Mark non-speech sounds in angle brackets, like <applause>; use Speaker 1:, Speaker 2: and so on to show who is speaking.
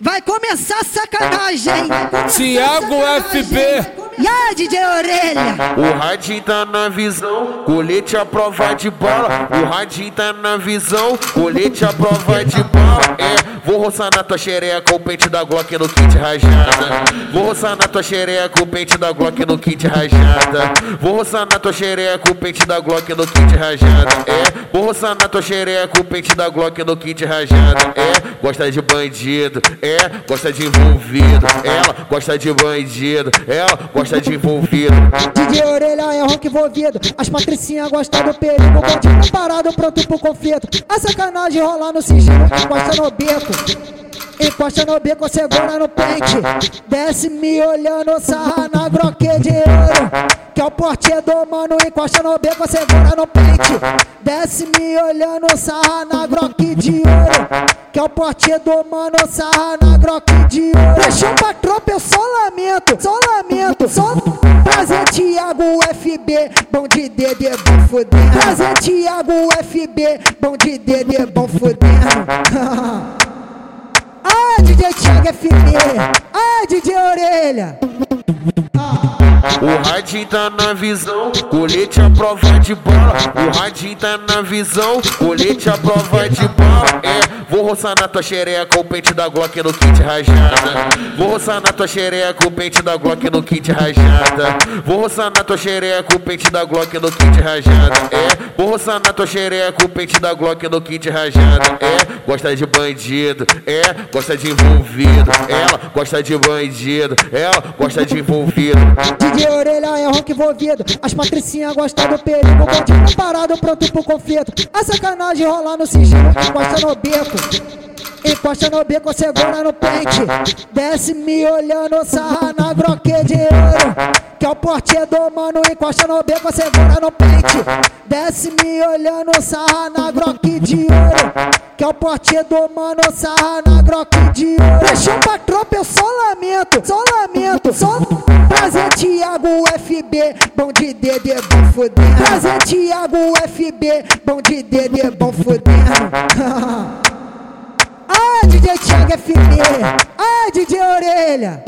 Speaker 1: Vai começar a sacanagem.
Speaker 2: Tiago FB.
Speaker 1: E aí, DJ Orelha?
Speaker 3: O radinho tá na visão, colete a prova de bala. O radinho tá na visão, colete a prova de bala. É, roçar na tua xereca o pente da Glock no kit rajada. Vou roçar na tua xereca o pente da Glock no kit rajada. Vou roçar na tua xereca o pente da Glock no kit rajada. É, vou roçar na tua xereca o pente da Glock no kit rajada. É, gosta de bandido, é, gosta de envolvido. Ela gosta de bandido, ela gosta de envolvido.
Speaker 1: DJ Orelha é rock envolvido. As patricinhas gostam do perigo. Bandido parado, pronto pro conflito. A sacanagem rola no sigilo, encosta no beco. Encosta no beco, segura no pente. Desce me olhando, sarra na groque de ouro. Que é o porte do mano, encosta no beco, segura no pente. Desce me olhando, sarra na groque de ouro. Que é o porte do mano, sarra na groque de ouro. Deixou pra tropa, eu só lamento, só lamento, só. Prazer, Thiago FB, bom de DD, bom fudendo. Prazer, Thiago FB, bom de DD, bom fudendo. <laughs> Ah, DJ Thiago FB, ah, DJ Orelha.
Speaker 3: O radinho tá na visão, colete a prova de bala. O radinho tá na visão, colete a prova de bala. É, vou roçar na tua xereca o pente da Glock no kit rajada. Vou roçar na tua xereca o pente da Glock no kit rajada. Vou roçar na tua xereca o pente da Glock no kit rajada. É, vou roçar na tua xereca o pente da Glock no kit rajada. É, gosta de bandido, é, gosta de envolvido. Ela gosta de bandido, ela gosta de envolvido.
Speaker 1: Orelha é rock envolvido. As patricinhas gostam do perigo. Bandido parado, pronto pro conflito. A sacanagem rola no sigilo, encosta no beco. Encosta no beco, segura no pente. Desce me olhando, sarra na groque de ouro. Que é o porte do mano, encosta no beco, segura no pente. Desce me olhando, sarra na groque de ouro. Que é o porte do mano, sarra na groque de ouro. Deixou pra tropa, eu só lamento, só lamento, só. Prazer, Thiago FB, bom de DD, bom fudendo. Prazer, Thiago FB, bom de DD, bom fudendo. <laughs> Ah, DJ Thiago FB, ah, DJ Orelha.